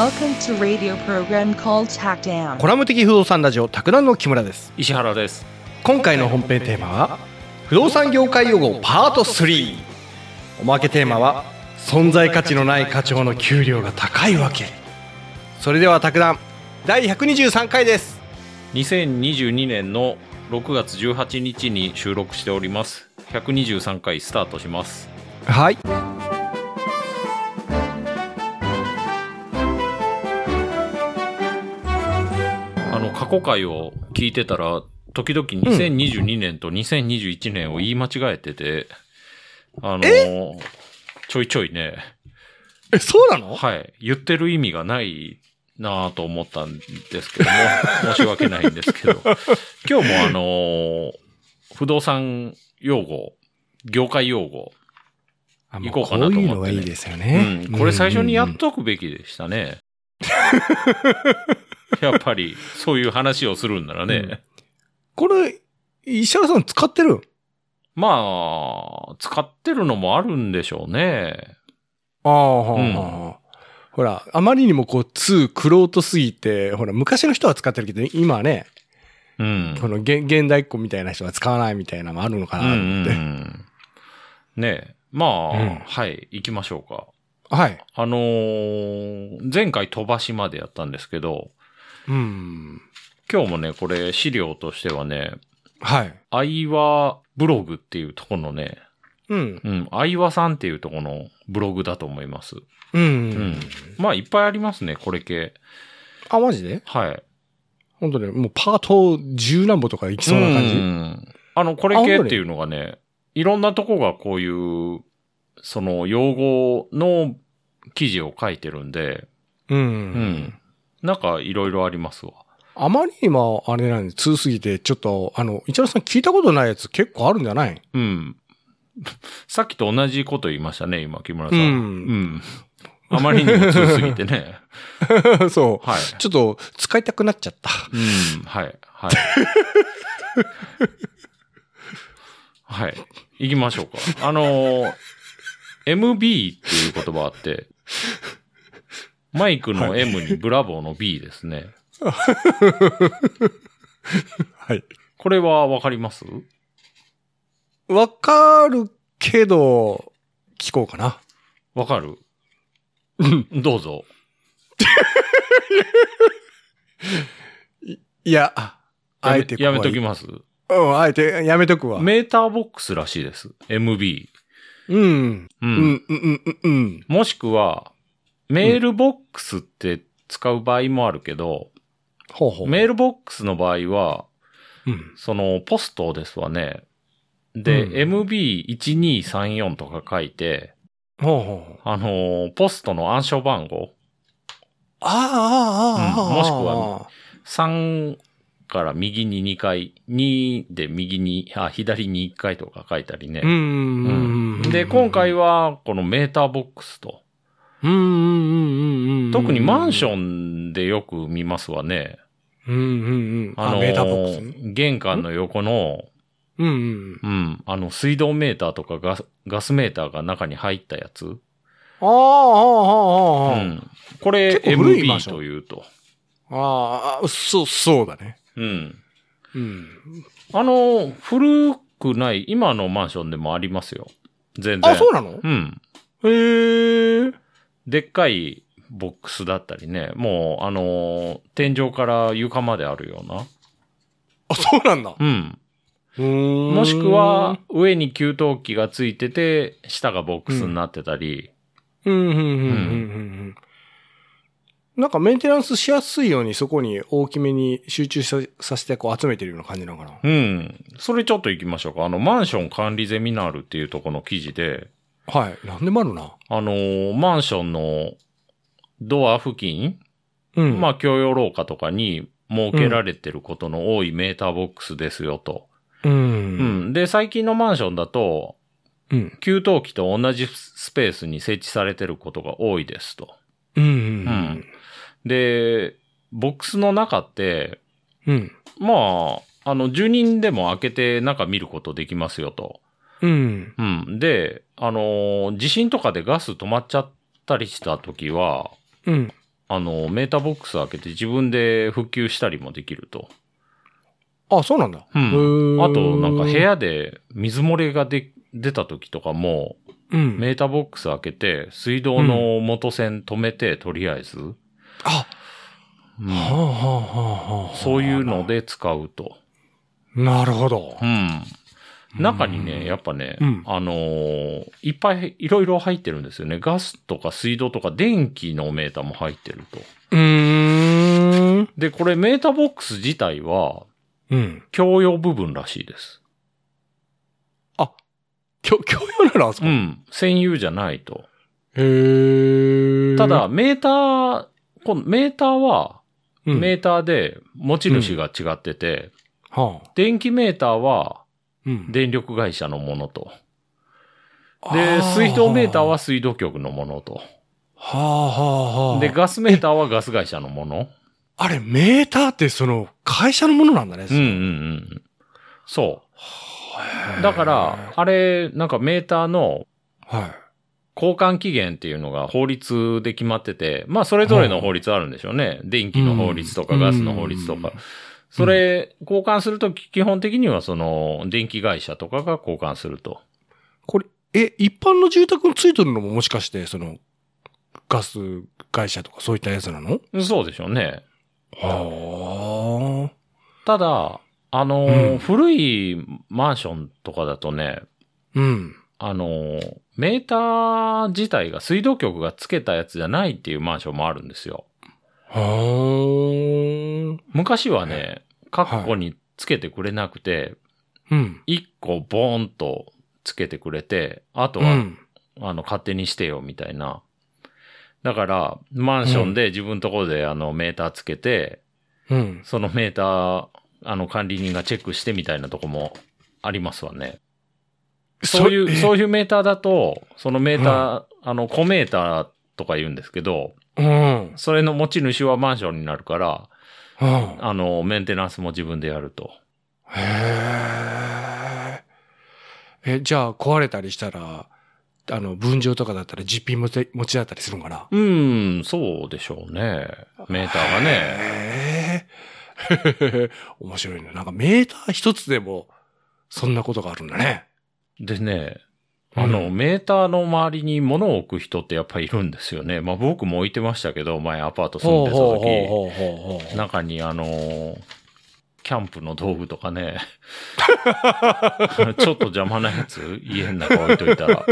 Welcome to radio program called Tack Down. コラム的不動産ラジオ卓談の木村です。石原です。今回の本編テーマは不動産業界用語パート3おまけテーマは存在価値のない課長の給料が高いわけ。それでは卓談第123回です。2022年の6月18日に収録しております。123回スタートします。はい過去回を聞いてたら時々2022年と2021年を言い間違えてて、あのちょいちょいね。えそうなの？はい。言ってる意味がないなぁと思ったんですけども 申し訳ないんですけど。今日もあの不動産用語業界用語あ行こうかなと思ってね。こういうのがいいですよね、うん、これ最初にやっうんとくべきでしたね。やっぱり、そういう話をするんならね。うんこれ石原さん使ってる？まあ、使ってるのもあるんでしょうね。ああ、はあうんはあほら、あまりにもこう、2、クロートすぎて、ほら、昔の人は使ってるけど、今はね、うん。この現現代っ子みたいな人は使わないみたいなのもあるのかうんなって。うんねえ。まあ、うんはい、行きましょうか。はい。あのー前回飛ばしまでやったんですけど、うん。今日もね、これ資料としてはね、はい。アイワブログっていうところのね、うん。うん、アイワさんっていうところのブログだと思います。うん。うん。まあ、いっぱいありますね、これ系。あ、マジで？はい。本当ね、もうパート10何歩とかいきそうな感じ？んあの、これ系っていうのがね、いろんなとこがこういう、その、用語の記事を書いてるんで、うん。うん。なんか、いろいろありますわ。あまりにも、あれなんで、通すぎて、ちょっと、あの、市原さん聞いたことないやつ結構あるんじゃない？うん。さっきと同じこと言いましたね、今、木村さん。うんうん。あまりにも通すぎてね。そう。はい。ちょっと、使いたくなっちゃった。うん、はい、はい。はい。行きましょうか。あのー MB っていう言葉あって、マイクの M にブラボーの B ですね。はい。これはわかります？わかるけど、聞こうかな。わかる？う んどうぞ。いや、ああえてやめときます？うん、あえてやめとくわ。メーターボックスらしいです。MB。うん。う。うんん、うん、うん、うんうん。もしくは、メールボックスって使う場合もあるけど、ほうほう。メールボックスの場合は、うん。その、ポストですわね。で、うん MB1234 とか書いて、ほうほう。あのーポストの暗証番号、ああ、ああ、ああ、うんもしくは3から右に2回、2で右に、あ、左に1回とか書いたりねうん、。うん、うん。で、今回は、このメーターボックスと。うん、うん、うん、うんうん。特にマンシン。ョンでよく見ますわね。うん、うん、うん。あ、あの。玄関の横の、うん、うん。うん、あの、水道メーターとかガスガスメーターが中に入ったやつ。ああ、ああ、ああ、ああ。うん。これ MB ションというと。ああ、そう、そうだね。うん。うん。あの、古くない、今のマンションでもありますよ。全然。あ、そうなの？うん。へえ。ででっかいボックスだったりね。もう、あの、天井から床まであるような。あ、そうなんだ。うん。ももしくは、、上に給湯器がついてて、下がボックスになってたり。うん、うん、うん、うん、うん。なんかメンテナンスしやすいようにそこに大きめに集中ささせてこう集めてるような感じなのかな。うん。それちょっと行きましょうか。あの、マンション管理ゼミナールっていうところの記事で、はい。なんでもあるな。あのーマンションのドア付近、うん。まあ、共用廊下とかに設けられてることの多いメーターボックスですよと。う。うんん。で、最近のマンションだと、うん。給湯器と同じスペースに設置されてることが多いですと。うん。ううんん。で、ボックスの中って、うん。まあ、あの、住人でも開けて中見ることできますよと。うん。うん。で、あのー地震とかでガス止まっちゃったりした時は、うん。あの、メーターボックス開けて自分で復旧したりもできると。あ、そうなんだ。うんあと、なんか部屋で水漏れがで出た時とかも、うん。メーターボックス開けて、水道の元栓止めて、とりあえず、あ、うんはあはあはあはあ。そういうの。で使うと。なるほどう。ん。中にね、やっぱね、うんあのーいっぱいいろいろ入ってるんですよね。ガスとか水道とか電気のメーターも入ってると。うーん。で、これメーターボックス自体はうん。共用部分らしいです。きょ、共用なのあそこ。へうん。専用じゃないと。え。ただ、、メーター、このメーターは、うん、メーターで持ち主が違ってて、はあ。電気メーターはうん。電力会社のものと。あで、水道メーターは、水道局のものと。はあはあはあ。で、ガスメーターはガス会社のもの。あれ、メーターってその、会社のものなんだね。うんうんうん。そう。だから、あれ、なんかメーターのはい。交換期限っていうのが法律で決まってて、まあそれぞれの法律あるんでしょうね。電気の法律とかうんガスの法律とか。それ、交換するとき基本的にはその、電気会社とかが交換すると。これ、え、一般の住宅についてるのももしかして、その、ガス会社とかそういったやつなの？そうでしょうね。はただ、あのーうん古いマンションとかだとね、あ。うん。あのーメーター自体が水道局がつけたやつじゃないっていうマンションもあるんですよ。はあ。昔はね、各個につけてくれなくて、うん。一個ボーンとつけてくれて、あとは、うん。あの、勝手にしてよ、みたいな。だから、マンションで自分のところで、あの、メーターつけて、うん。そのメーター、あの、管理人がチェックしてみたいなとこもありますわね。そういう、そういいうメーターだと、そのメーター、あの、コメーターとか言うんですけど、うん。うん。それの持ち主はマンションになるから、うん。あの、メンテナンスも自分でやると。へえ。え、じゃあ壊れたりしたら、あの、分譲とかだったら実品持ち持ちだったりするんかな？うーん、そうでしょうね。メーターがね。へえ。面白いね。なんかメーター一つでも、そんなことがあるんだね。でね、あの、うんメーターの周りに物を置く人ってやっぱりいるんですよね。まあ僕も置いてましたけど、前アパート住んでた時、中にあのーキャンプの道具とかね、ちょっと邪魔なやつ家の中置いといたら、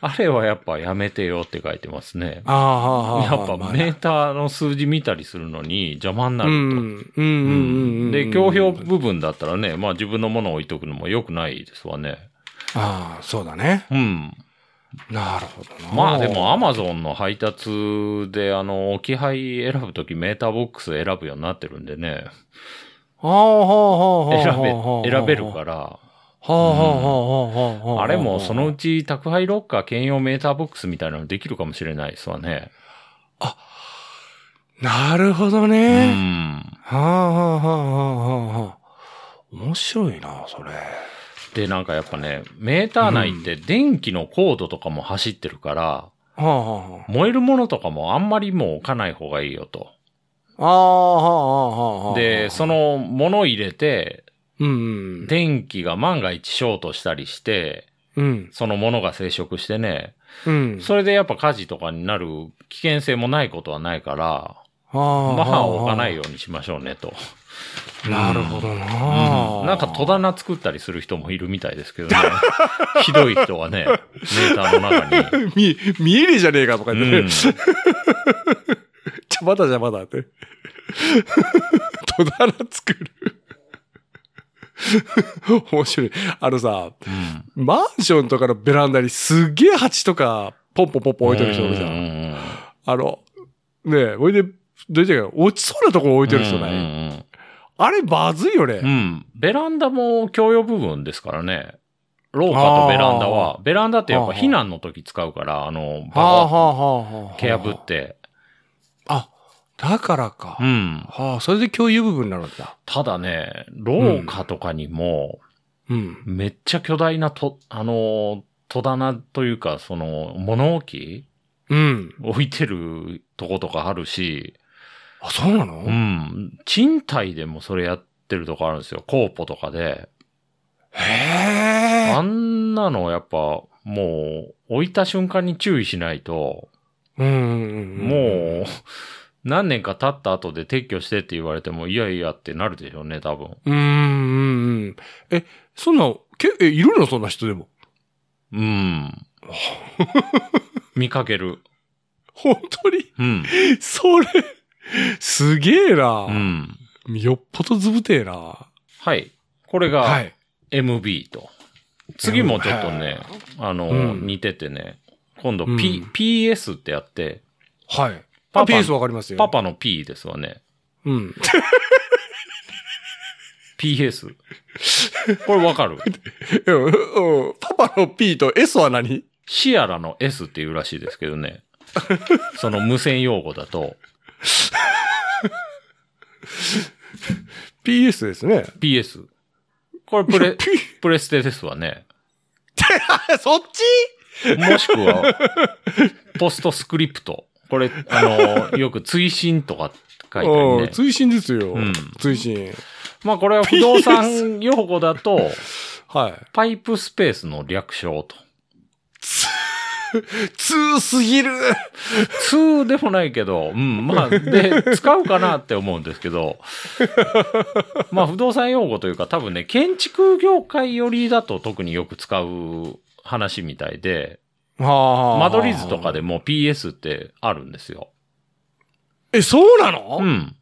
あれはやっぱやめてよって書いてますね。ああ、やっぱまあメーターの数字見たりするのに邪魔になうると。で、強標部分だったらね、まあ自分のものを置いとくのも良くないですわね。ああ、そうだね。うん。なるほどな。まあでもアマゾンの配達であの、置き配選ぶときメーターボックス選ぶようになってるんでね。ああ、はあ、はあ、はあ。選べはあ、選べるから。はあ、はあ、はあ、はあ、はあ。あれもそのうち宅配ロッカー兼用メーターボックスみたいなのできるかもしれないですわね。なるほどうね。ん。はあ、はあ、はあ、はあ、はあ。面白いな、それ。で、なんかやっぱね、メーター内って電気のコードとかも走ってるから、はあ、はあ。燃えるものとかもあんまりもう置かない方がいいよと。ああ、はあ、はあ、はあ。で、そ、の物を入れて、うんうん。電気が万が一ショートしたりして、うん。そのものが接触してね、うん。それでやっぱ火事とかになる危険性もないことはないから、はあ、まあ置かないよ。ようにしましょうねと。なるほどうんな。なんか戸棚作ったりする人もいるみたいですけどね。ひどい人はね、メーターの中に。見、見えねえじゃねえかとかう言ってね。ん、邪魔だ邪魔だって。戸棚作る。面白い。あのさ、うんマンションとかのベランダにすっげえ鉢とか、ポンポンポンポン置いてる人いるじゃ。うんんあの、ねえ、ほいで、どういうか、落ちそうなとこ置いてる人うんうね。んあれ、まずいよね。うんうん。ベランダも共用部分ですからね。廊下とベランダは、ベランダってやっぱ避難の時使うから、あの、ババはあはあ、蹴破って。あ、だからか。うん。はあ、それで共有部分になるんだ。ただね、廊下とかにも、うん。めっちゃ巨大なと、あの、戸棚というか、その、物置うん。置いてるとことかあるし、あ、そうなの？うん。賃貸でもそれやってるとこあるんですよ。コーポとかで。へえ。あんなのやっぱ、もう、置いた瞬間に注意しないと、うんうんうん。もう、何年か経った後で撤去してって言われても、いやいやってなるでしょうね、多分。うんうんうん。え、そんな、け、え、いるのそんな人でも？うん。見かける。本当に？うん。それ、すげえうな。ん。よっぽどずぶてえな。はい。これはがい。MB と。次もちょっとね、あの、うん似ててね、今度うん P、PS ってやって、はい。パパパパ。PS わかりますよ。パパの P ですわね。うん。PS。これわかる？うんうんパパの P と S は何？シアラの S っていうらしいですけどね。その無線用語だと ?PS ですね。PS。これプレ、プレステですわね。そっち？もしくは、ポストスクリプト。これ、あの、よく追伸とか書いてあるね。うん追伸ですよ。うん追伸。まあこれは不動産用語だと、はい。パイプスペースの略称と。通すぎる。2でもないけど、うん、まあ、で、使うかなって思うんですけど、まあ不動産用語というか多分ね、建築業界よりだと特によく使う話みたいで、は間取り図とかでも PS ってあるんですよ。え、そうなの？うん。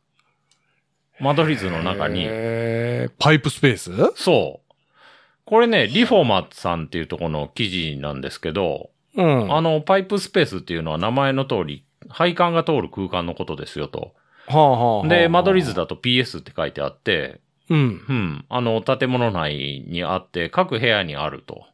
間取り図の中に、えーパイプスペース？そう。これね、リフォーマーさんっていうところの記事なんですけど、うん。あの、パイプスペースっていうのは名前の通り、配管が通る空間のことですよと。はあはあはあで、間取り図だと PS って書いてあって、うん。うん。あの、建物内にあって、各部屋にあると。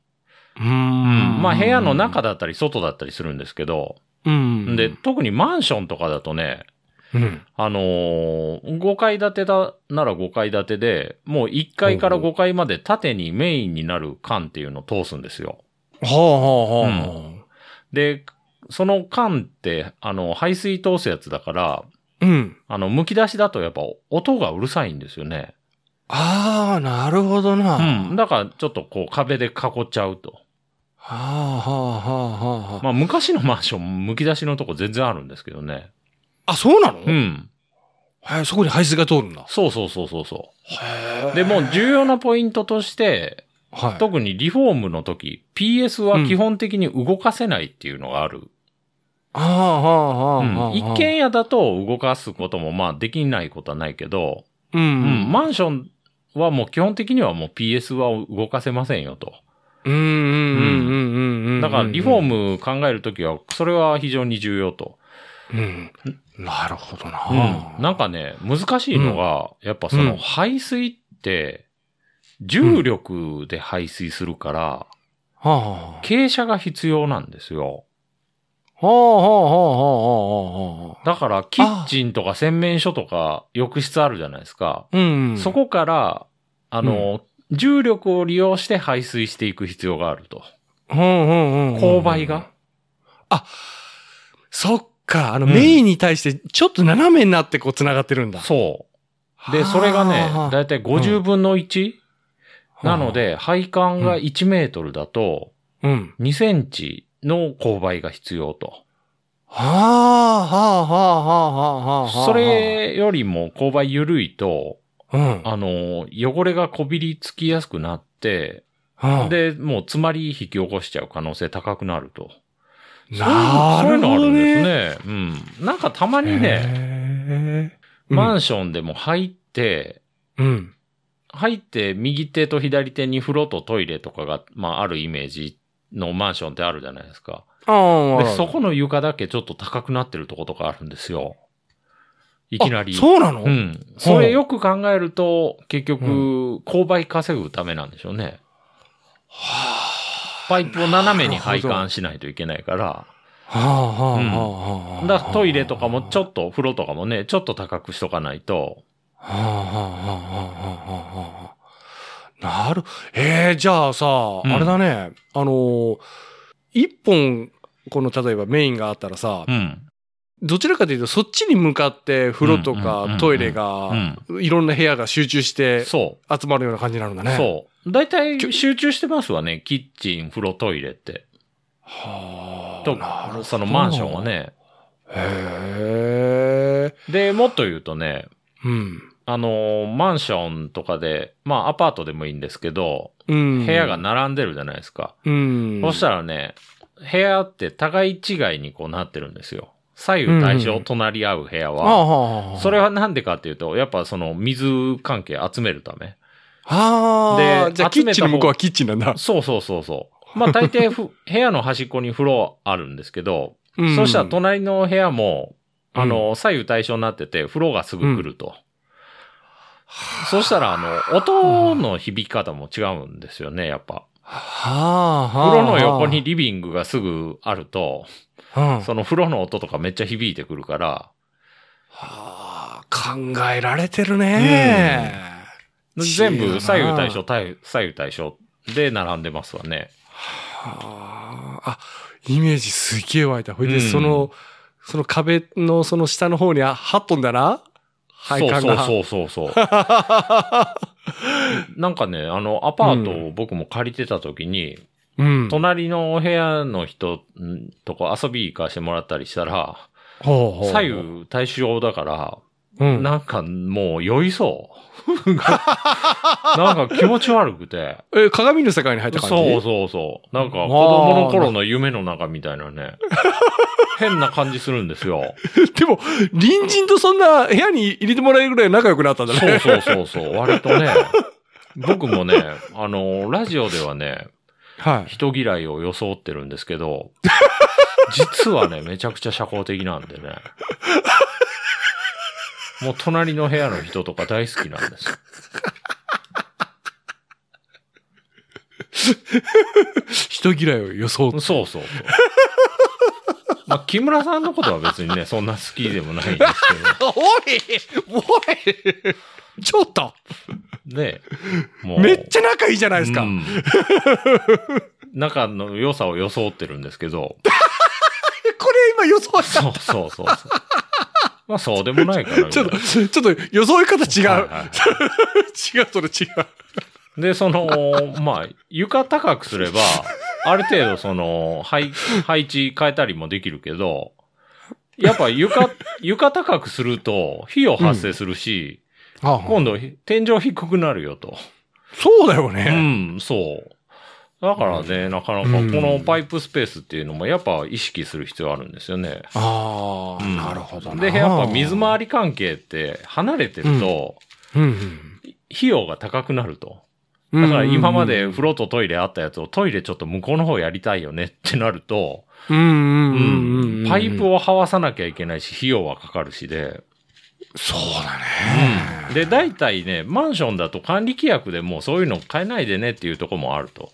うーん。まあ、部屋の中だったり外だったりするんですけど、うん。で、特にマンションとかだとね、うん。あのー、5階建てだ、なら5階建てで、もう1階から5階まで縦にメインになる管っていうのを通すんですよ。はあはあはで、その管って、あの、排水通すやつだから、あ。うん。あの、剥き出しだとやっぱ音がうるさいんですよね。ああ、なるほどな。うん。だからちょっとこう壁で囲っちゃうと。はあはあはあはあ。まあ昔のマンション剥き出しのとこ全然あるんですけどね。あ、そうなの？うん。はい、そこに排水が通るんだ。そうそうそうそうそへう。で、もう重要なポイントとして、はい。特にリフォームの時、PS は基本的に動かせないっていうのがある。ああ、はあ、はあ、うんはあ。一軒家だと動かすこともまあできないことはないけど、うん、ううんん。マンションはもう基本的にはもう PS は動かせませんよと。うん、うん、うん、うん、うんうん。だからリフォーム考えるときは、それは非常に重要と。うん。なるほどな。うん。なんかね、難しいのが、やっぱそうのん排水って、重力で排水するから、はあ、はあ。傾斜が必要なんですよ。はあ、はあ、はあ、はあ、はあ。だから、キッチンとか洗面所とか浴室あるじゃないですか。うん。そこから、あの、重力を利用して排水していく必要があると。うん、うん、うん。勾配が？そっか、あの、うんメインに対して、ちょっと斜めになってこう繋がってるんだ。そう。で、それがね、はあだいたい50分の 1? なの、で、配管が1メートルだと、うん。2センチの勾配が必要と。はあ、はあ、はあ、はあ、はあ、はあ。そ、れよりも勾配緩いと、うん。あの、汚れがこびりつきやすくなって、うん、で、もう詰まり引き起こしちゃう可能性高くなると。なるほどね。そういうのあるんですね。うん。なんかたまにね、ねマンションでも入って、うん。入って右手と左手に風呂とトイレとかが、まああるイメージのマンションってあるじゃないですか。ああ、で、そこの床だけちょっと高くなってるとことかあるんですよ。いきなり。あそうなの？うん。それよく考えると、結局、勾配稼ぐためなんでしょうね。パイプを斜めに配管しないといけないから。はあ、はあ、はうんあ、はあ。だからトイレとかもちょっと、風呂とかもね、ちょっと高くしとかないと。はあ、はあ、はあ、はあ、はあ。なる。ええじゃあさ、うんあれだね。あのー、一本、この例えばメインがあったらさ、うん。どちらかというとそっちに向かって風呂とかトイレが、いろんな部屋が集中してそ集まるような感じになるんだう。ね。そう。大体集中してますわね。キッチン、風呂、トイレって。はあ。となるほどそのマンションは。ね。へえ。で、もっと言うとね、うん。あのーマンションとかで、まあアパートでもいいんですけど、うん。部屋が並んでるじゃないですか。うん。そしたらね、部屋って互い違いにこうなってるんですよ。左右対称、うん隣り合う部屋は。はあ、それはなんでかっていうと、やっぱその水関係集めるため。はあ。でじゃあキッチンの向こうはキッチンなんだ。そうそうそうそう。まあ大抵ふ 部屋の端っこに風呂あるんですけど、うんそしたら隣の部屋も、あの、左右対称になってて、風呂がすぐ来ると。そしたら、あの、音の響き方も違うんですよね、やっぱ。はあ、はあ。風呂の横にリビングがすぐあると、うん、その風呂の音とかめっちゃ響いてくるから、はあ、考えられてるね。全部違うな左右対称、対左右対称で並んでますわね。はあ、あ、イメージすげえ湧いた。ほいで、うんその、その壁のその下の方にあ8トンだな配管が。そうそうそうそう。なんかね、あの、アパートを僕も借りてた時に、うん。隣の部屋の人んとこ遊び行かしてもらったりしたら、ほうほう左右対称だから、うん。なんかもう酔いそう。なんか気持ち悪くて。え、鏡の世界に入った感じ？そうそうそう。なんか子供の頃の夢の中みたいなね。変な感じするんですよ。でも、隣人とそんな部屋に入れてもらえるぐらい仲良くなったんだね。そうそうそうそう。割とね、僕もね、あの、ラジオではね、はい。人嫌いを装ってるんですけど、実はね、めちゃくちゃ社交的なんでね。もう隣の部屋の人とか大好きなんですよ。人嫌いを装って。そうそうそう。まあ、木村さんのことは別にね、そんな好きでもないんですおいおいちょっとけど、ね、もう。めっちゃ仲いいじゃないですか。うん仲の良さを装ってるんですけど、これ今予想した。そうそうそうそう。まあ、そうでもないから。ちょっと、ちょっと予想方違う。はいはい違う、それ違う。で、その、まあ、床高くすれば、ある程度その、配、配置変えたりもできるけど、やっぱ床、床高くすると、費用発生するし、今度、天井低くなるよと。うそうだよね。ん、そう。だからね、なかなかこうんのパイプスペースっていうのもやっぱ意識する必要あるんですよね。ああ、うんなるほどな。で、やっぱ水回り関係って離れてると、うん費用が高くなると。うん。だから今までうん風呂とトイレあったやつをトイレちょっと向こうの方やりたいよねってなると、うんうんうんうん。パイプを這わさなきゃいけないし、費用はかかるしで。そうだね。で、大体ね、マンションだと管理規約でもうそういうの変えないでねっていうところもあると。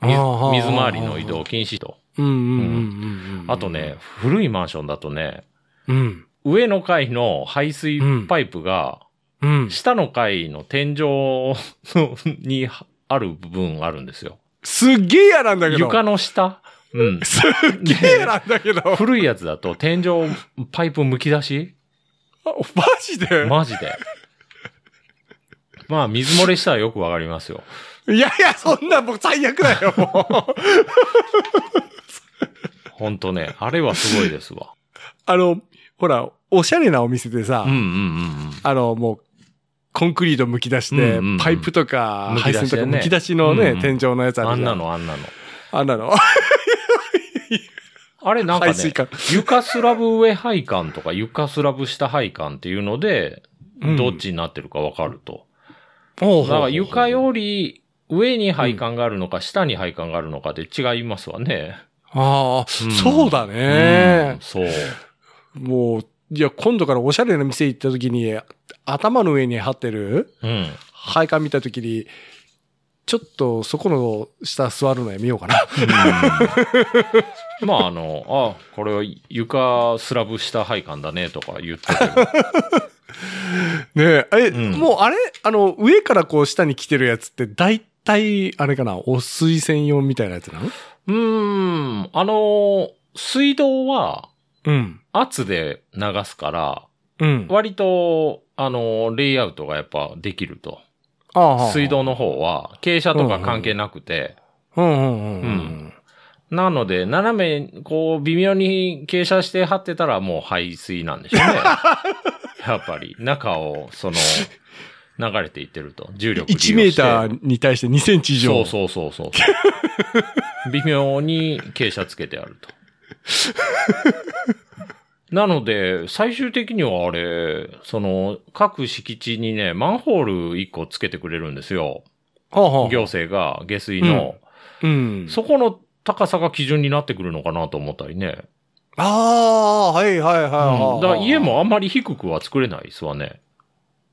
水回りの移動禁止と。うんうんうんうんうん。あとね、、古いマンションだとね、うん。上の階の排水パイプが、うん。下の階の天井のにある部分あるんですよ。すっげえ嫌なんだけど。床の下？うん。すっげえ嫌なんだけど。古いやつだと天井パイプ剥き出し？マジで？マジで。まあ、水漏れしたらよくわかりますよ。いやいや、そんな僕最悪だよ、もう。ほんとね、あれはすごいですわ。あの、ほら、おしゃれなお店でさ、うんうんうんうん。あの、もう、コンクリート剥き出して、うんうんうんパイプとか、配線とか剥き出しのね、うんうん天井のやつあるじゃあんな。のあんなの。あんなの。あ れなんかね床スラブ上配管とか床スラブ下配管っていうので、うんどっちになってるかわかると。だだから床より上に配管があるのか下に配管があるのかで違いますわね。ああ、うんそうだうんね。そう。もう、いや、今度からおしゃれな店行った時に、頭の上に張ってるうん。配管見た時に、ちょっとそこの下座るのやめようかな。まああの、あ、これは床スラブ下配管だねとか言ってても ねえ、え、うんもうあれ？あの、上からこう下に来てるやつって大体、あれかな、お水専用みたいなやつなの？うーん。あの、水道はうん。圧で流すから、うん。割と、あの、レイアウトがやっぱできると。ああ水道の方は、傾斜とか関係なくて、うんうんうんうん。なので、斜め、こう、微妙に傾斜して張ってたらもう排水なんでしょうね。やっぱり、中を、その、流れていってると。重力利用して1メーターに対して2センチ以上。そうそうそうそう。微妙に傾斜つけてあると。なので、最終的にはあれ、その、各敷地にね、マンホール1個つけてくれるんですよ。はあはあ行政が下水の。うん。そこの高さが基準になってくるのかなと思ったりね。ああ、はいはいはいうんはい。だから家もあんまり低くは作れないですわね。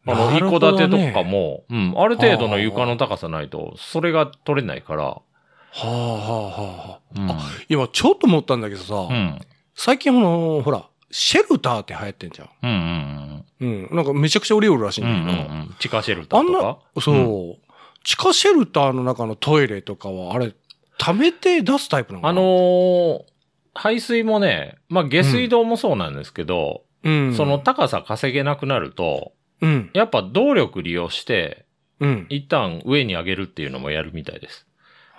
あの、一戸建てとかも、うん、ある程度の床の高さないと、それが取れないから。はあはあはあ。うん。今ちょっと思ったんだけどさ、うん。最近あの、ほら、シェルターって流行ってんじゃん。うんうんうん。なんかめちゃくちゃ売れよるらしいうん。うんんうんだけど。うん。地下シェルターとあんなか。そう、うん地下シェルターの中のトイレとかは、あれ、溜めて出すタイプなのあのー排水もね、まあ下水道もそうなんですけど、うん。その、高さ稼げなくなると、うん。やっぱ動力利用して、うん。一旦上に上げるっていうのもやるみたいです。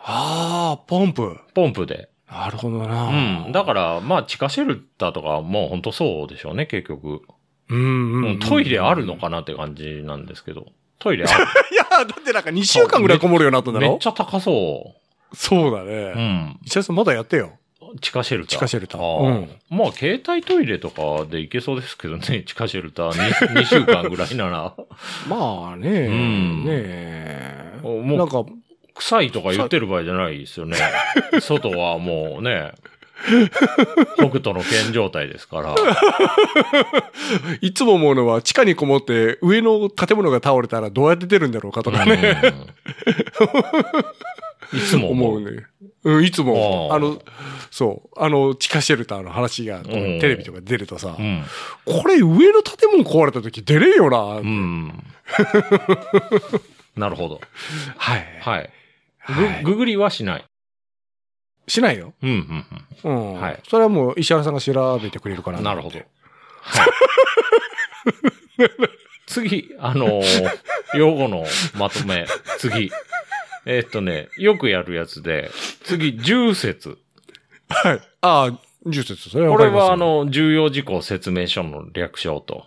ああ、ポンプ。ポンプで。なるほどうな。ん。だから、まあ地下シェルターとかもう本当そうでしょうね、結局。うんうん、うんトイレあるのかなって感じなんですけど。トイレある。いや、だってなんか2週間ぐらいこもるようになったんだろ？めっちゃ高そそうだう。うね。ん。石田さんまだやってよ。地下シェルター。地下シェルターうんまあ、携帯トイレとかで行けそうですけどね、地下シェルター 2, 2 週間ぐらいなら。まあね、んねえ。もうなんか、臭いとか言ってる場合じゃないですよね。外はもうね、北斗の剣状態ですから。いつも思うのは地下にこもって上の建物が倒れたらどうやって出るんだろうかとかね。うんいつも思う。ね。うん、いつも、あの、そう、あの、地下シェルターの話が、テレビとかで出るとさ、うん。これ上の建物壊れた時出れんよな、うん。なるほど。はい。はい。はいぐ、ググりはしない。しないよ。うん、うん、うん。はいそれはもう石原さんが調べてくれるからうん。なるほど。。はい。次、あのー用語のまとめ。次。えーっとね、よくやるやつで、次、重説。はい。ああ、重説、それはこれは、あ、の、重要事項説明書の略称と。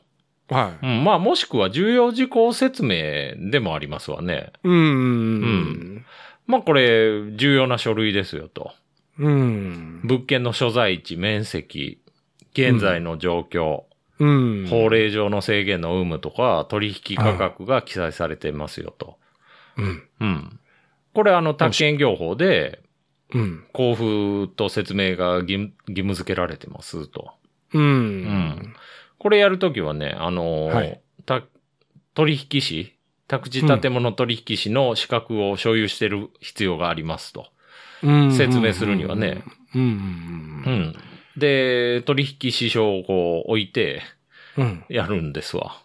はい。うん、まあ、もしくは重要事項説明でもありますわね。うん。うん。まあ、これ、重要な書類ですよと。うん。物件の所在地、面積、現在の状況、うん。法令上の制限の有無とか、取引価格が記載されてますよと。うん。うん。これ、あの、宅建業法で、うん。交付と説明が義務付けられてますと。うん。んこれやるときはね、あのーはいた取引士、宅地建物取引士の資格を所有している必要がありますと。うん説明するにはね。うん。うん。で、取引士証をこう置いてうん。やるんですわ。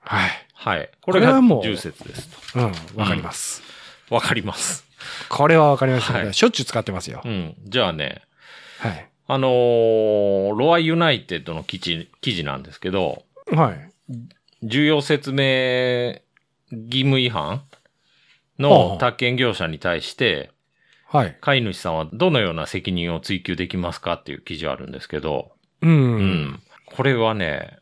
はい。はい。これが重説ですうん。わかります。と。わかります。これはわかりますはいしょっちゅう使ってますよう。ん。じゃあね、はい。あのーロアユナイテッドの記事、記事なんですけど、はい。重要説明義務違反？はあの宅建業者に対して、はい。飼い主さんはどのような責任を追及できますかっていう記事あるんですけど、う。うんん。これはね、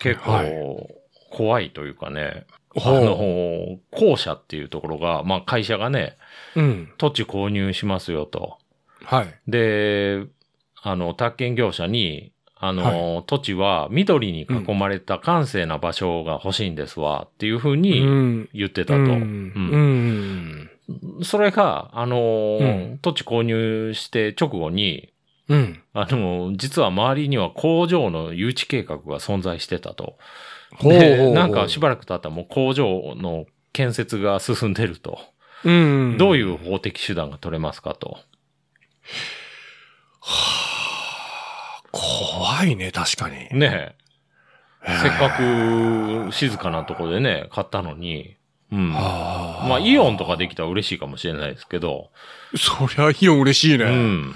結はい構怖いというかね、あほうの、公社っていうところが、まあ会社がね、うん。土地購入しますよと。はい。で、あの、宅建業者に、あの、土地は緑に囲まれた閑静な場所が欲しいんですわ、っていうふううにん。言ってたと。それが、あのーうん土地購入して直後に、うん。あの、実は周りには工場の誘致計画が存在してたと。でなんかしばらく経ったらもう工場の建設が進んでると。うん。どういう法的手段が取れますかと。怖いね、確かに。ねえ。せっかく静かなとこでね、買ったのに、うん。あまあ、イオンとかできたら嬉しいかもしれないですけど、そりゃイオン嬉しいね。うん。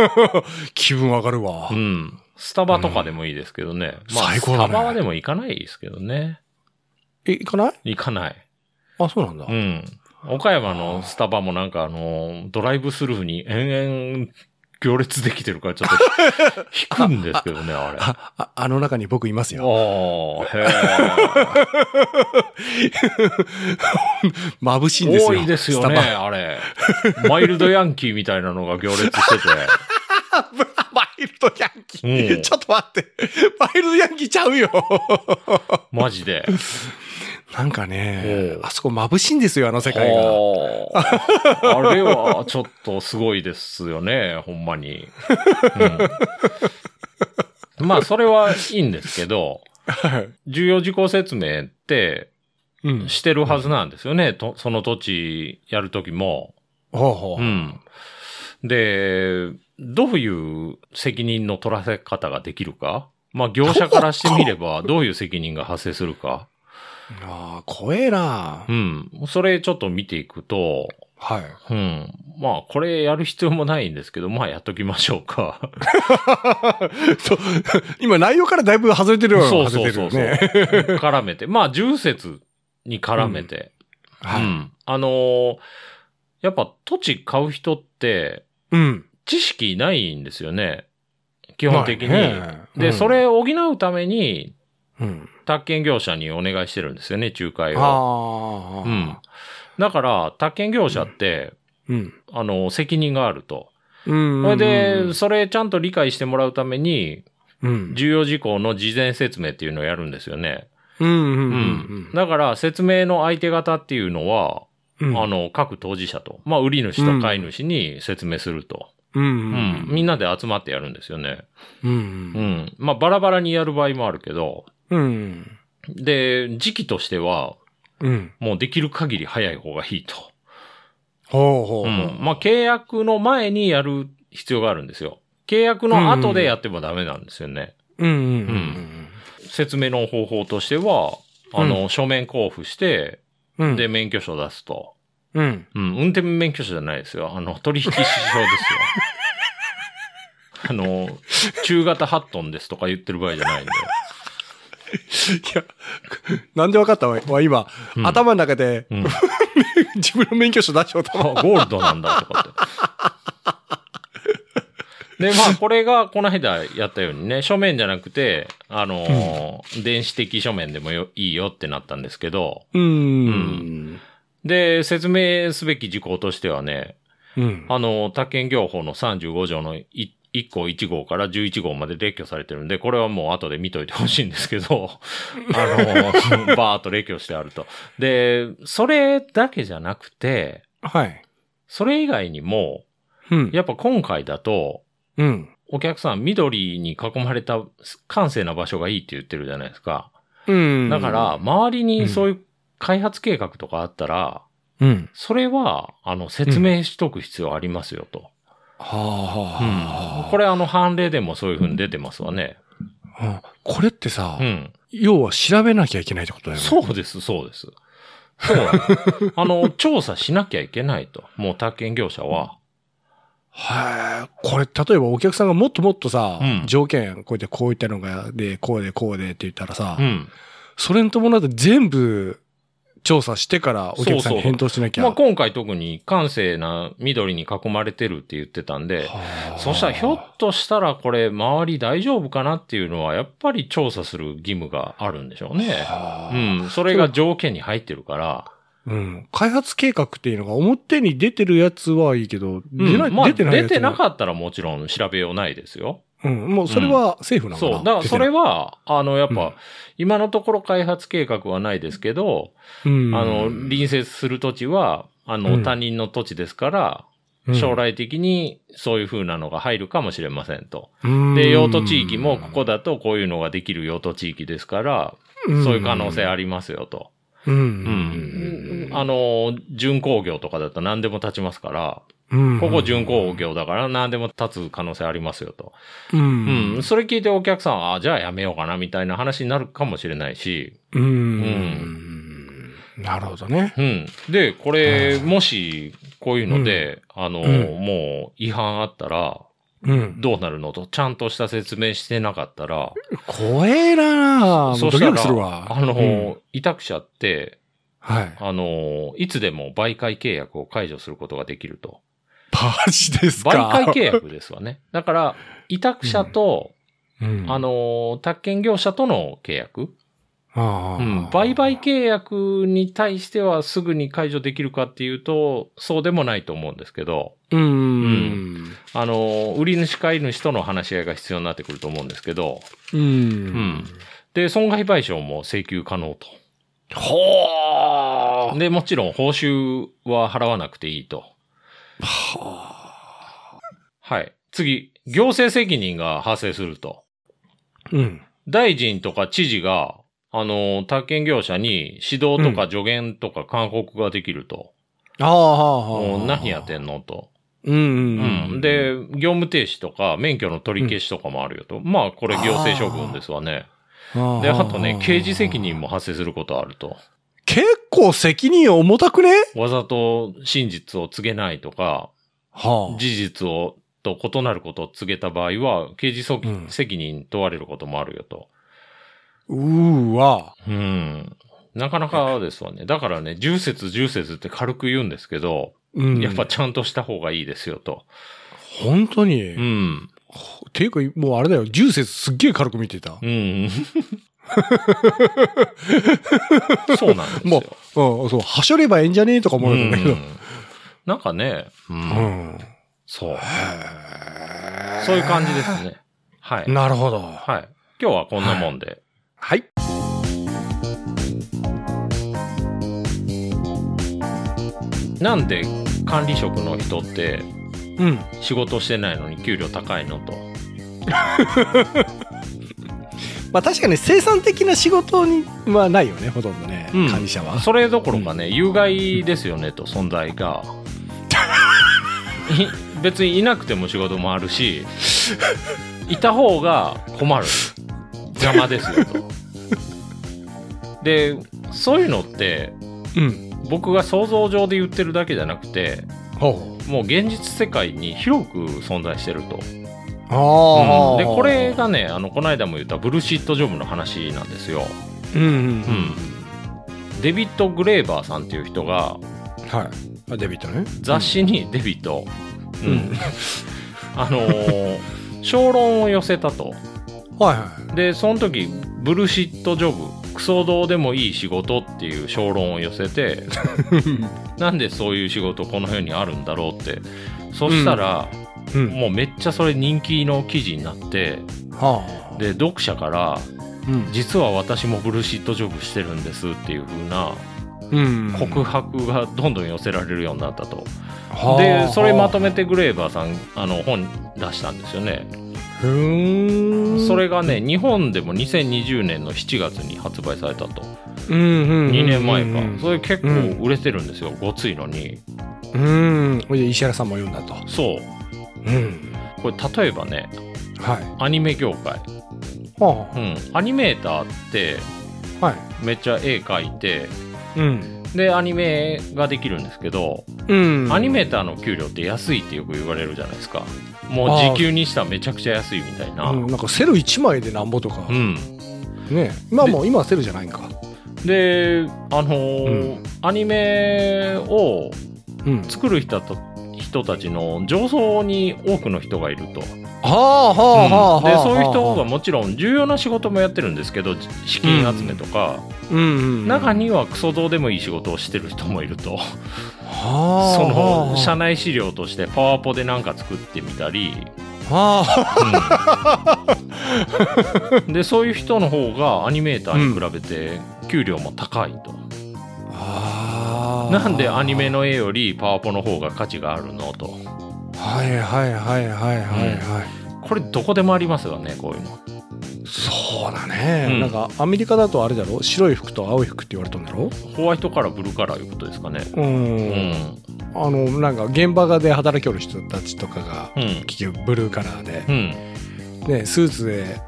気分上がるわ。うん。スタバとかでもいいですけどね。まあ、最高だねスタバはでも行かないですけどね。え、行かない？行かない。あ、そうなんだ。うん。岡山のスタバもなんかあの、ドライブスルーに延々行列できてるからちょっと引くんですけどね、あれ。あ、ああの中に僕いますよ。おー、へ 眩しいんですよ。多いですよね、あれ。マイルドヤンキーみたいなのが行列してて。マイルドヤンキー。うんちょっと待って。マイルドヤンキーちゃうよ。マジで。なんかねあそこ眩しいんですよ、あの世界が。あれはちょっとすごいですよね、ほんまに。うんまあ、それはいいんですけど、はい重要事項説明ってうん。してるはずなんですよね。とその土地やるときも。ほうほう。うん。で、どういう責任の取らせ方ができるかまあ、業者からしてみれば、どういう責任が発生するか。ああ、怖えなうん。それちょっと見ていくと、はい。うん。まあ、これやる必要もないんですけど、まあ、やっときましょうか。そう今内容からだいぶ外れてるよ。そうそうそうそう。外れてるよね。絡めて。まあ、重説に絡めて。うはい。ん。あのーやっぱ土地買う人って、うん。知識ないんですよね。基本的に。ないねで、うんそれを補うために、うん。宅建業者にお願いしてるんですよね、仲介を。うん。だから、宅建業者って、うん。あの、責任があると。うん。それで、それちゃんと理解してもらうために、うん。重要事項の事前説明っていうのをやるんですよね。うん。うん。ううんだから、説明の相手方っていうのは、うん。あの、各当事者と、まあ、売り主と買い主に説明すると。う。うんん。みんなで集まってやるんですよね。う。うんん。まあ、バラバラにやる場合もあるけど、うん。で、時期としては、うん。もうできる限り早い方がいいと。ほうほうほう。うん。まあ、契約の前にやる必要があるんですよ。契約の後でやってもダメなんですよね。うん。うん。うん。説明の方法としては、あの、書面交付して、うん。で、免許証出すと。うん。うん、運転免許証じゃないですよ。あの、取引士証ですよ。あの、中型8トンですとか言ってる場合じゃないんで。いや、なんでわかった？わ、わ今、うん頭の中で、うん。自分の免許証出しようと思ゴールドなんだとかって。で、まあ、これがこの間やったようにね、書面じゃなくて、あのー電子的書面でもよいいよってなったんですけど、う。うん。で、説明すべき事項としてはね、うん。あの、宅建業法の35条のい1項1号から11号まで列挙されてるんで、これはもう後で見といてほしいんですけど、あの、バーっと列挙してあると。で、それだけじゃなくて、はい。それ以外にも、うん。やっぱ今回だと、うん。お客さん緑に囲まれた閑静な場所がいいって言ってるじゃないですか。うん。だから、、周りにそういう開発計画とかあったら、うん。それは、あの、説明しとく必要ありますよと。はあ、はあ、これあの、判例でもそういう風に出てますわね。うんこれってさ、うん。要は調べなきゃいけないってことだよね。そうです、そうです。そう あの、調査しなきゃいけないと。もう宅建業者は。はい。これ、例えばお客さんがもっともっとさ、うん条件、こうやってこういったのが、で、こうで、こうでって言ったらさ、うん。それに伴って全部調査してからお客さんに返答しなきゃ。まあ今回特に閑静な緑に囲まれてるって言ってたんで、はあそしたらひょっとしたらこれ周り大丈夫かなっていうのはやっぱり調査する義務があるんでしょうね。はあうん。それが条件に入ってるから。うん。開発計画っていうのが表に出てるやつはいいけど、出ない、うんまあ、出てないやつ出てなっかったらもちろん調べようないですよ。うん。もうそれは政府なのかな、そう。だからそれは、あの、やっぱ、うん今のところ開発計画はないですけど、うん、あの、隣接する土地は、あの、うん他人の土地ですから、うん将来的にそういう風なのが入るかもしれませんと。うんで、用途地域もここだとこういうのができる用途地域ですから、そういう可能性ありますよと。うん。ううんん。あの、巡工業とかだったら何でも立ちますから、うんここ巡工業だから何でも立つ可能性ありますよと。う。うんん。それ聞いてお客さんは、あ、じゃあやめようかなみたいな話になるかもしれないし、うん。なるほどね。うん。で、これ、もし、こういうので、あの、うんもう違反あったら、うん。どうなるのと、ちゃんとした説明してなかったら、怖えなもうドキドそしたら、キするわ。あの、うん委託者って、はい。あの、いつでも媒介契約を解除することができると。マジですか？媒介契約ですわね。だから、委託者と、うんあの、宅建業者との契約、あーうん、売買契約に対してはすぐに解除できるかっていうと、そうでもないと思うんですけど、うん。ううんあの、売り主買い主との話し合いが必要になってくると思うんですけど、うん。うん。で、損害賠償も請求可能と。ほーで、もちろん報酬は払わなくていいと。はい。次、行政責任が発生すると。うん。大臣とか知事が、あの、宅建業者に指導とか助言とか勧告ができると。ああ、はあ、もうはあ。何やってんのと。うんうんううん。ん。で、業務停止とか免許の取り消しとかもあるよと。まあ、これ行政処分ですわね。あで、あとね、刑事責任も発生することあると。結構責任重たくね？わざと真実を告げないとか、は事実を、と異なることを告げた場合は、刑事責うん責任問われることもあるよと。うーわ。うん。なかなかですわね。だからね、重説重説って軽く言うんですけど、うん。やっぱちゃんとした方がいいですよと。本当に？っうん。ていうか、もうあれだよ。重説すっげえ軽く見てた。うん。そうなんですよ。もうん、そう、はしょればええんじゃねえとか思うんだけど。うんなんかね、う。うんん。そう。そういう感じですね。はい。なるほど。はい。今日はこんなもんで。はい。なんで管理職の人ってうん。仕事してないのに給料高いのと。まあ確かに生産的な仕事にはないよね、ほとんどね。うん管理者は。それどころかね、有害ですよねと、存在が。い別にいなくても仕事もあるし、いた方が困る。邪魔ですよと。で、そういうのって、うん。僕が想像上で言ってるだけじゃなくて、ほもう現実世界に広く存在してると。う。ああ、で、これ、がね、あの、この間も言ったブルシットジョブの話なんですよ。うんうんうん。うんデビッド・グレーバーさんっていう人が、はい。あ、デビットね。雑誌にデビット、うんうん あのー評論を寄せたと。はいはで、その時、ブルシットジョブ、クソどうでもいい仕事っていう評論を寄せて、い。なんでそういう仕事この世にあるんだろうって。そしたら、うん。もうめっちゃそれ人気の記事になって、はあ。で、読者から、うん。実は私もブルシットジョブしてるんですっていう風なうん。告白がどんどん寄せられるようになったと。はあで、それまとめてグレーバーさん、あの、本出したんですよね。それがね、日本でも2020年の7月に発売されたと。うんうんうん。2年前かうん。それ結構売れてるんですよ、ごついのに。うん。ほいで石原さんも読んだと。そう。うん。これ例えばね、はい。アニメ業界。はうん。アニメーターってあ。はい。めっちゃ絵描いて、うん。で、アニメができるんですけど、うん。アニメーターの給料って安いってよく言われるじゃないですか。もう時給にしたらめちゃくちゃ安いみたいな。うん、なんかセル1枚でなんぼとか。うん。ね。まあもう今はセルじゃないんか。で、あのーアニメをうん。作る人た人たちの上層に多くの人がいると。はあはあはあはあ。で、そういう人がもちろん重要な仕事もやってるんですけど、資金集めとか、うんうん。中にはクソどうでもいい仕事をしてる人もいると。はあ。その、は社内資料としてパワポでなんか作ってみたり、うんで、そういう人の方がアニメーターに比べて給料も高いと。あ。なんでアニメの絵よりパワポの方が価値があるのと。はいはいはいはいはいはい。これどこでもありますよね、こういうの。そうだね、うんなんかアメリカだとあれだろ？白い服と青い服って言われたんだろ？ホワイトカラー、ブルーカラーいうことですかね。うん、うん。あのなんか現場で働きよる人たちとかがうん。結局ブルーカラーでう、ん。ね、スーツで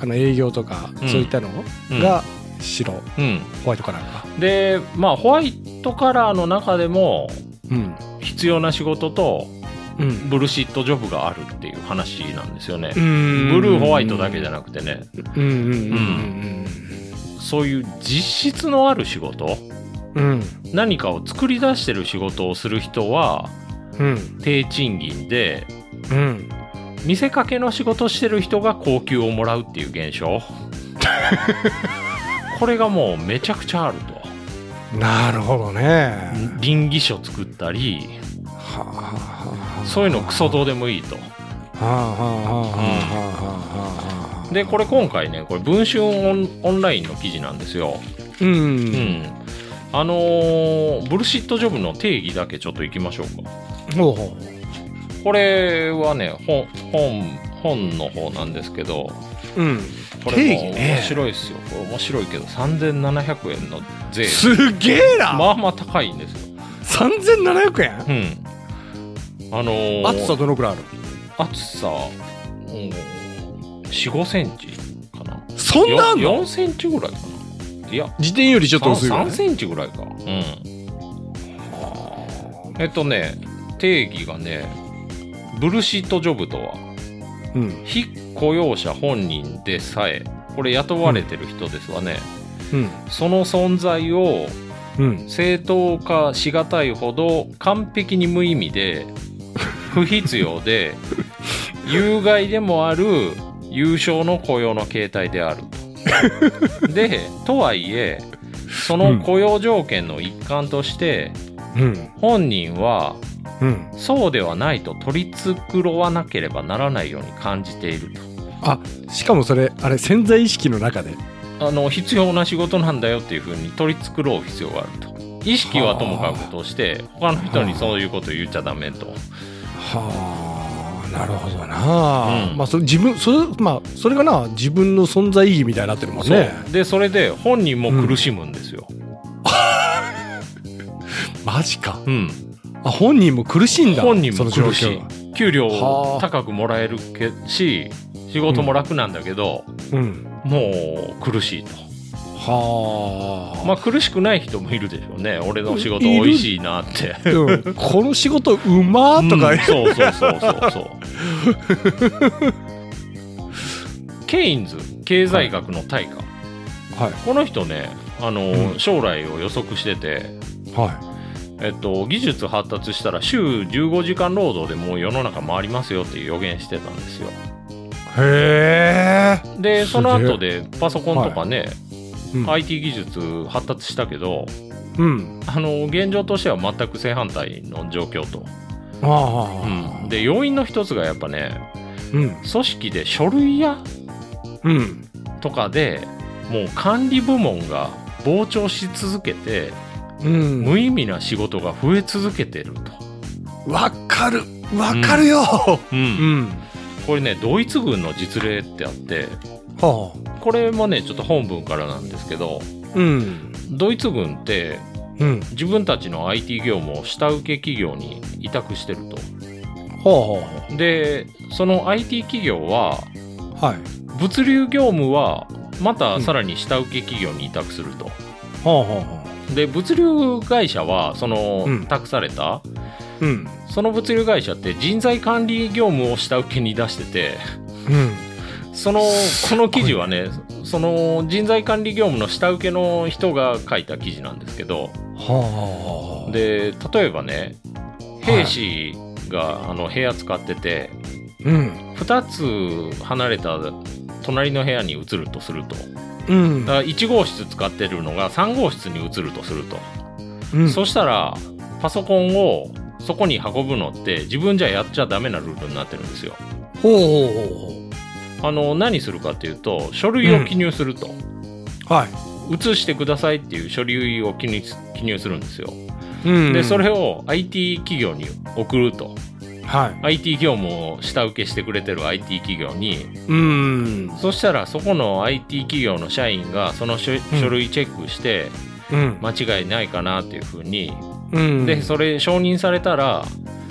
あの営業とかうんそういったのうんが白うん。ホワイトカラーか。で、まあ、ホワイトカラーの中でも、うん。必要な仕事と、うん。ブルシットジョブがあるっていう話なんですよね。ブブルーホワイトだけじゃなくてね、うんうんうんそういう実質のある仕事、うん。うん何かを作り出してる仕事をする人は、うん。低賃金で、うん。見せかけの仕事してる人が高給をもらうっていう現象。これがもうめちゃくちゃあると。なるほどね倫理書作ったり、はあはあはあそういうのクソどうでもいいと。で、これ今回ね、これ文春オンオンラインの記事なんですよ。ううんん。あのーブルシットジョブの定義だけちょっといきましょうか。ほうほこれはね、本、本、本の方なんですけど、ううんこれ定も面白いですよ。これ面白いけど、3700円の税。すげえな、まあまあ高いんですよ。3700円？うん。あのー厚さどのくらいある？厚さ、うん、4、5センチかな。そんなあんの？4センチぐらいかな。いや、自転よりちょっと薄いぐらい？3センチぐらいか。うん。えっとね、定義がね、ブルシットジョブとは、うん非雇用者本人でさえ、これ雇われてる人ですわね、うん。その存在をうん。正当化しがたいほど完璧に無意味で、不必要で、有害でもある優勝の雇用の形態である。と。で、とはいえ、その雇用条件の一環として、うん。本人はうん。そうではないと取り繕わなければならないように感じていると。あしかもそれあれ潜在意識の中で。あの必要な仕事なんだよっていうふうに取り繕う必要があると。意識はともかくとして他の人にそういうことを言っちゃダメと。はあなるほどな、うん。まあそれ自分それまあそれがな。自分の存在意義みたいになってるもんね。でそれで本人も苦しむんですよ。マジか。うん。あ本人も苦しいんだ本人も苦しい。況。給料はあ。高くもらえるけし仕事も楽なんだけど、うん。もう苦しいと。はあ、まあ苦しくない人もいるでしょうね。俺の仕事いる美味しいなって。うん。この仕事うまーとか、うんそうそうそうそう。そう。ケインズ経済学の大家、はい。この人ねあの、うん。将来を予測してて、はえっと、技術発達したら週15時間労働でもう世の中回りますよっていう予言してたんですよ。いへえ、で、その後でパソコンとかね、うん。IT 技術発達したけど、うん。あの、現状としては全く正反対の状況と。ああ、うん。で、要因の一つがやっぱね、うん。組織で書類やうん。とかでもう管理部門が膨張し続けて、うん。無意味な仕事が増え続けてると。わかる。わかるよ、う。うん。ん。これね、ドイツ軍の実例ってあって、はこれもね、ちょっと本文からなんですけど、あうん。ドイツ軍ってうん。自分たちの IT 業務を下請け企業に委託してると。はで、その IT 企業は、あはい。物流業務はまたさらに下請け企業に委託すると。はあはで、物流会社は、そのうん、託された、あうん。その物流会社って人材管理業務を下請けに出してて、うん。その、この記事はね、その人材管理業務の下請けの人が書いた記事なんですけど、はあ。で、例えばね、兵士があの部屋使ってて、うん。2つ離れた隣の部屋に移るとすると。うんだから1号室使ってるのが3号室に移るとすると。うんそしたら、パソコンをそこに運ぶのって自分じゃやっちゃダメなルールになってるんですよ。ほうほうほあの、何するかっていうと、書類を記入すると。うはい移してくださいっていう書類を記入するんですよ。うんで、それを IT 企業に送ると。はい。IT 業務を下請けしてくれてる IT 企業に、うん。そしたらそこの IT 企業の社員がその書書類チェックして、うん。間違いないかなっていうふうに、うん。で、それ承認されたら、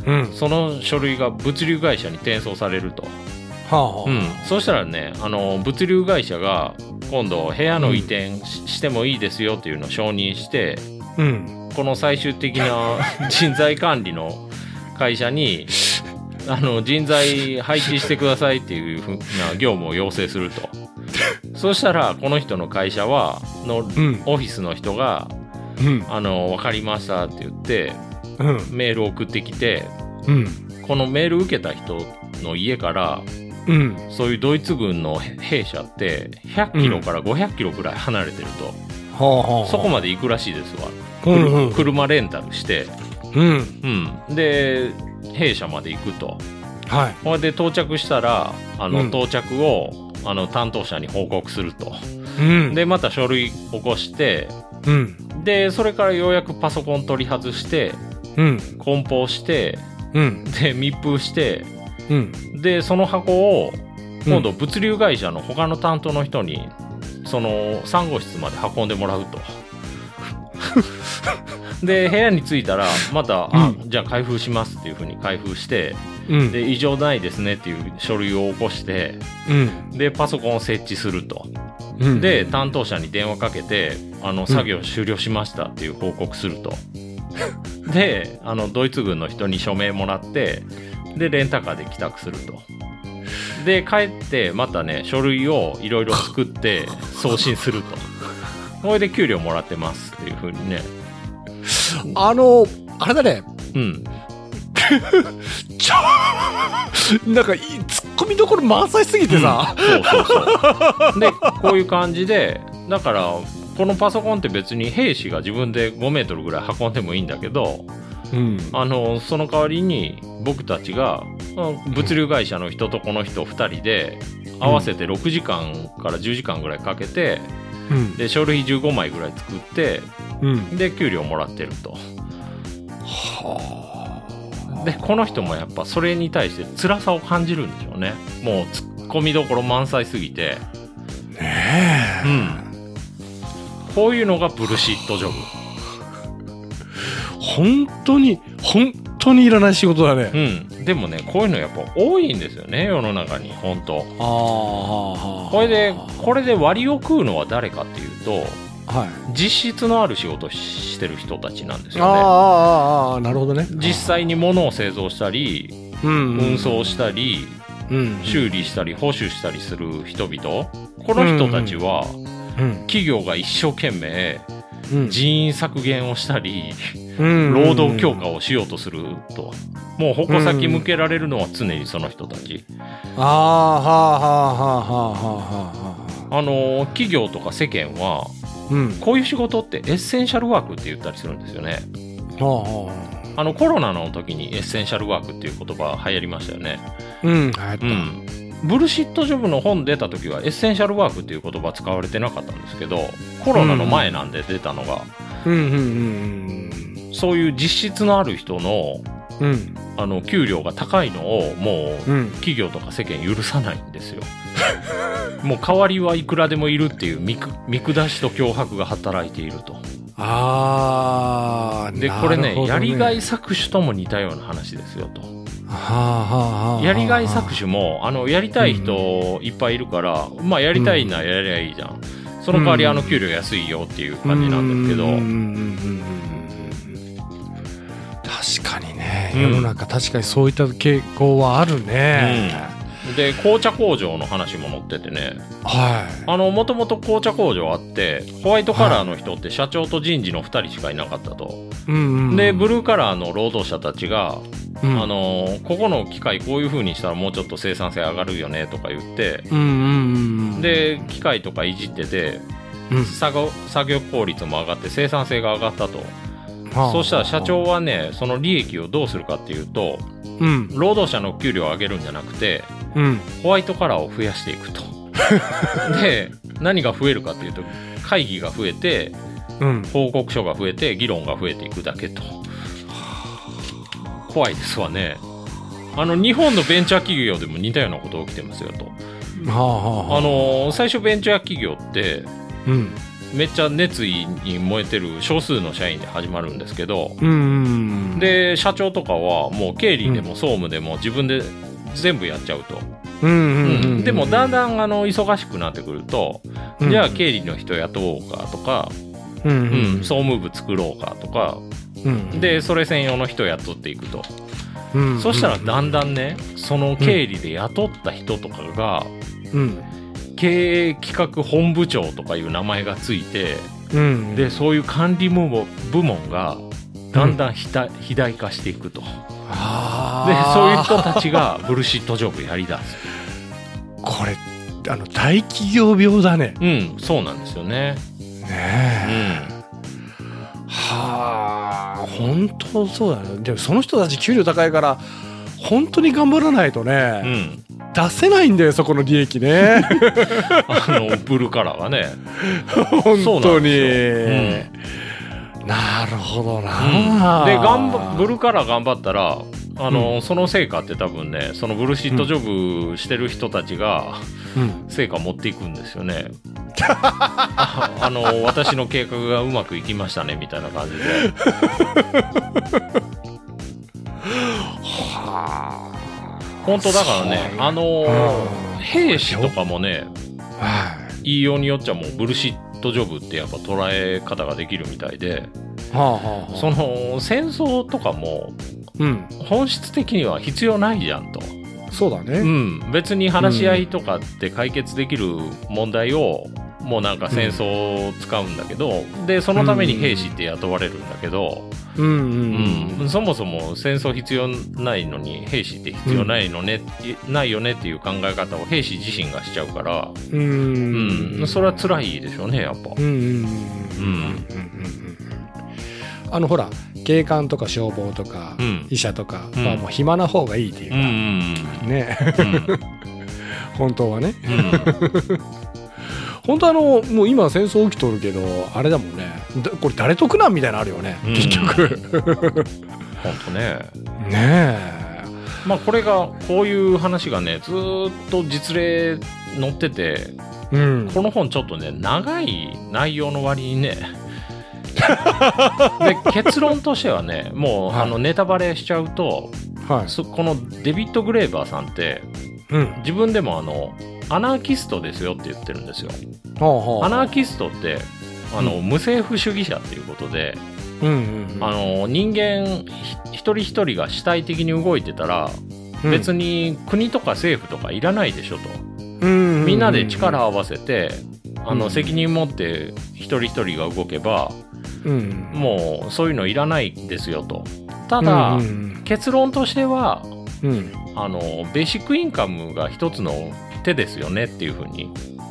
うん。その書類が物流会社に転送されると。はあはあ。うん、そしたらねあの物流会社が今度部屋の移転し,、してもいいですよっていうのを承認してうん。この最終的な人材管理の会社にあの人材配置してくださいっていうふうな業務を要請すると。そしたらこの人の会社はのうん。オフィスの人がうん「あの分かりました」って言ってうん。メールを送ってきてうん。このメール受けた人の家からうん。そういうドイツ軍の兵舎って100キロから500キロぐらい離れてると、はあはあ。そこまで行くらしいですわ、うんうん。車レンタルして、うん。うん、で兵舎まで行くと。はい。ほいで到着したらあの、うん。到着をあの担当者に報告すると。うん。でまた書類起こしてうん。でそれからようやくパソコン取り外してうん。梱包してうん。で密封してうん。でその箱を今度物流会社の他の担当の人にその3号室まで運んでもらうと。で部屋に着いたらまた、あうじゃあ開封しますっていうふうに開封してうん。で異常ないですねっていう書類を起こしてうん。でパソコンを設置すると。うん。で担当者に電話かけてあの作業終了しましたっていう報告すると、であのドイツ軍の人に署名もらってでレンタカーで帰宅すると。で帰ってまたね書類をいろいろ作って送信すると。これで給料もらってますっていうふうにねあのあれだね。うん。ちょなんかいいツッコミどころ満載すぎてさ、そうそうそう。でこういう感じでだからこのパソコンって別に兵士が自分で5メートルぐらい運んでもいいんだけどうん。あのその代わりに僕たちがうん物流会社の人とこの人2人で合わせて6時間から10時間ぐらいかけてうん。で書類15枚ぐらい作ってうん。で給料もらってると。はでこの人もやっぱそれに対して辛さを感じるんでしょうね。もうツッコミどころ満載すぎて。あねうん。こういうのがブルシットジョブ。え本当に本当にいらない仕事だね、うん、でもねこういうのやっぱ多いんですよね世の中に本当。ああこれでこれで割を食うのは誰かっていうとはい。実質のある仕事をしてる人たちなんですよね。ああああなるほどね。実際に物を製造したりうん運送したりうん修理したり保守したりする人々この人たちはうん企業が一生懸命うん。人員削減をしたりうん労働強化をしようとするともう矛先向けられるのは常にその人たち。ああはあはあはあはあはあはあの企業とか世間はあうん。こういう仕事ってエッセンシャルワークって言ったりするんですよね。はああのコロナの時にエッセンシャルワークっていう言葉流行りましたよね。うん流行った。うん。ブルシットジョブの本出た時はエッセンシャルワークっていう言葉使われてなかったんですけどコロナの前なんで出たのが、うんうんうんそういう実質のある人のうん。うんあの給料が高いのをもううん。企業とか世間許さないんですよ。もう代わりはいくらでもいるっていう見く見下しと脅迫が働いていると。ああでこれねやりがい搾取とも似たような話ですよと。はあはあはあやりがい搾取もあのやりたい人いっぱいいるから、まあやりたいならやりゃいいじゃん。その代わりあの給料安いよっていう感じなんですけど、うんうんうんうんうん確かにね、うん。世の中確かにそういった傾向はあるね、で紅茶工場の話も載っててね。はい。あのもともと紅茶工場あってホワイトカラーの人って社長と人事の2人しかいなかったと、うんうんでブルーカラーの労働者たちが、うん。あのここの機械こういう風にしたらもうちょっと生産性上がるよねとか言ってうんうんうんで機械とかいじっててうん。作業作業効率も上がって生産性が上がったと。はあそうしたら社長はねその利益をどうするかっていうとうん。労働者の給料を上げるんじゃなくてうん。ホワイトカラーを増やしていくと。で何が増えるかっていうと会議が増えてうん。報告書が増えて議論が増えていくだけと。怖いですわね。あの日本のベンチャー企業でも似たようなこと起きてますよと。はあはあ。あの最初ベンチャー企業ってうんめっちゃ熱意に燃えてる少数の社員で始まるんですけどで社長とかはもう経理でも総務でも自分で全部やっちゃうと。でもだんだんあの忙しくなってくると、うん。じゃあ経理の人雇おうかとか、うん総務部作ろうかとか、うんで、それ専用の人雇っていくと。うん。そしたらだんだんね、その経理で雇った人とかが、うん経営企画本部長とかいう名前がついて、うんで、そういう管理部門部門が、だんだんひた肥大化していくと。で、そういう人たちがブルシットジョブやりだす。これあの大企業病だねうん、そうなんですよね。ねうえん。はあ本当そうだねでもその人たち給料高いから本当に頑張らないとうね、ん。出せないんだよそこの利益ね。あの、ブルーカラーはね。本当に。なるほどうん。な、で、頑張、ブルーカラー頑張ったら、あの、その成果って多分ね、そのブルシットジョブしてる人たちが、うん。成果持っていくんですよね。あ あの、私の計画がうまくいきましたね、みたいな感じで。は本当だからね、あのうん。兵士とかもね、言いようによっちゃもうブルシットジョブってやっぱ捉え方ができるみたいで、はあはあはあ。その戦争とかもうん。本質的には必要ないじゃんと。そうだね、うん、別に話し合いとかって解決できる問題を、もうなんか戦争を使うんだけど、でそのために兵士って雇われるんだけど、うんうんうん。そもそも戦争必要ないのに兵士って必要ないのね、ないよねっていう考え方を兵士自身がしちゃうから、うん。うんそれは辛いでしょうねやっぱ。うんうんうんうんあのほら警官とか消防とか、うん。医者とかうん。はもう暇な方がいいっていうか、うんうん。ね。うん。本当はね。うん本当あのもう今戦争起きとるけどあれだもんね。だこれ誰得なんみたいなのあるよね、うん。結局。本当ね。ねえ。まあこれがこういう話がねずーっと実例載っててうん。この本ちょっとね長い内容の割にね で結論としてはねもう、はい。あのネタバレしちゃうとはい。そこのデビッド・グレーバーさんってうん。自分でもあのアナーキストですよって言ってるんですよ。ほうほうアナーキストってあの、う無政府主義者っていうことで、うんうんうん。あの人間ひ一人一人が主体的に動いてたら、うん。別に国とか政府とかいらないでしょと。うんみんなで力を合わせて、あのうん。責任持って一人一人が動けば、うん。もうそういうのいらないですよと。ただ、うん。結論としては、うん。あの、ベーシックインカムが一つの手ですよねっていうふうに、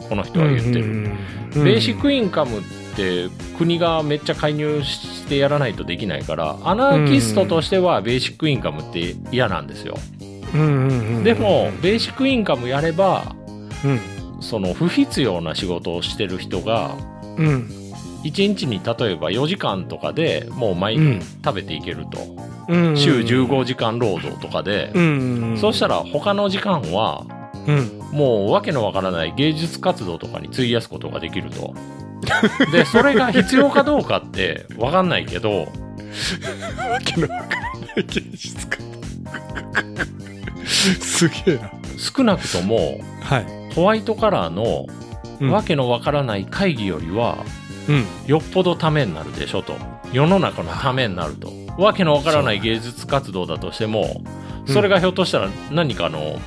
この人は言ってる。うんベーシックインカムって国がめっちゃ介入してやらないとできないから、アナーキストとしてはベーシックインカムって嫌なんですよ。うんうんうんでも、ベーシックインカムやれば、うん。その不必要な仕事をしてる人が、うん。1日に例えば4時間とかでもう毎日うん。食べていけると。うん週15時間労働とかで、うん。そうしたら他の時間はうんもうわけのわからない芸術活動とかに費やすことができると。で、それが必要かどうかってわかんないけど、わけのわからない芸術家すげえな。少なくともはい。ホワイトカラーのうん。わけのわからない会議よりはうん。よっぽどためになるでしょと。世の中のためになると。わけのわからない芸術活動だとしても、うん。それがひょっとしたら何かの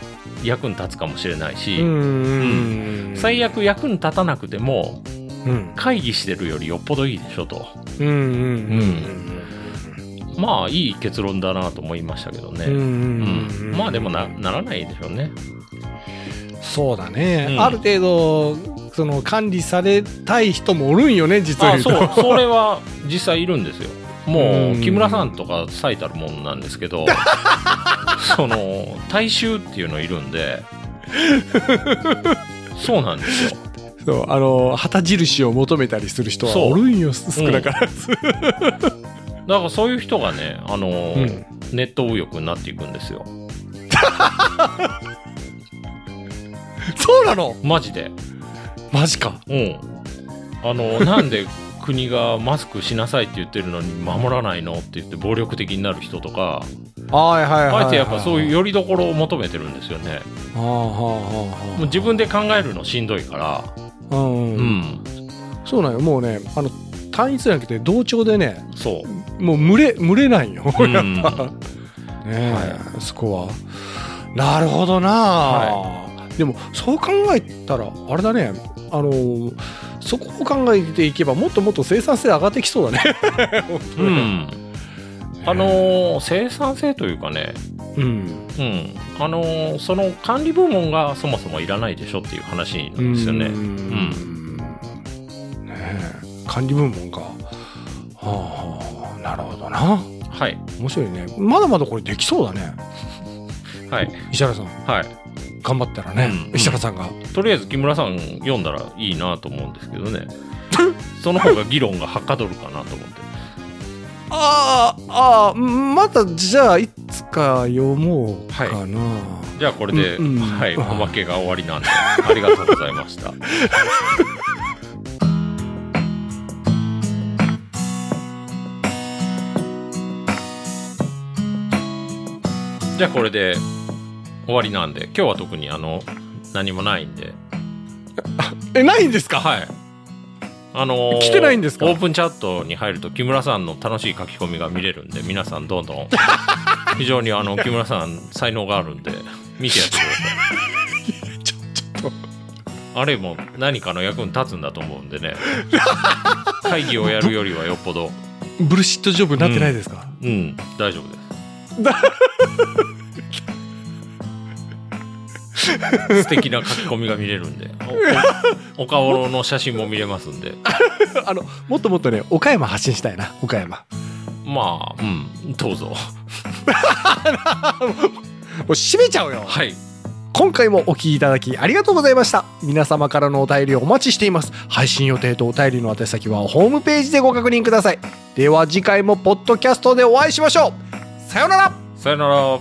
役に立つかもしれないし、うん最悪役に立たなくてもうん。会議してるよりよっぽどいいでしょと。うんうんまあいい結論だなと思いましたけどね。うんうんまあでもなならないでしょうね。そうだね、うん。ある程度その管理されたい人もおるんよね実はそう、それは実際いるんですよ。もううん。木村さんとか最たるもんなんですけど、その、大衆っていうのいるんで、そうなんですよ。そうあの旗印を求めたりする人はそうおるんよ少なからず、だからそういう人がね、あの、うんネット右翼になっていくんですよ。そうなの？マジで。マジかうん。あの、なんで国がマスクしなさいって言ってるのに守らないのって言って暴力的になる人とか。あえてやっぱそういうよりどころを求めてるんですよね。はあはあはあはもう自分で考えるのしんどいから。あ。うん。うん。そうなんよ。もうね、あの、単一じゃなくて同調でね、そう。もう群れ、群れないよ。うん やっぱ。ねえ、はそこは。なるほどな、はでも、そう考えたら、あれだね、あのーそこを考えていけば、もっともっと生産性上がってきそうだね。うん。あのー生産性というかね、うん。うん。あのーその管理部門がそもそもいらないでしょっていう話なんですよね。うんねえ管理部門が。はあはあ、なるほどな。はい。面白いね。まだまだこれできそうだね。はい。石原さん、はい。頑張ったらね、うん石原さんが。とりあえず木村さん読んだらいいなと思うんですけどね。その方が議論がはかどるかなと思って。ああ、またじゃあいつか読もうかな。じゃあこれで、うんうんはい、おまけが終わりなんで、ありがとうございました。じゃあこれで終わりなんで、今日は特にあの、何もないんで、え、ないんですか？はい。あのー来てないんですか？オープンチャットに入ると木村さんの楽しい書き込みが見れるんで皆さんどんどん。非常にあの木村さん才能があるんで見てやってください。ちょ、ちょっと。あれも何かの役に立つんだと思うんでね。会議をやるよりはよっぽど。ブルシットジョブになってないですか、うん。大丈夫です 素敵な書き込みが見れるんでお顔の写真も見れますんで あの、もっともっとね、岡山発信したいな、岡山。まあうんどうぞ もう閉めちゃうよ。はい今回もお聞きいただきありがとうございました。皆様からのお便りをお待ちしています。配信予定とお便りの宛先はホームページでご確認ください。では次回もポッドキャストでお会いしましょう。さようならさよなら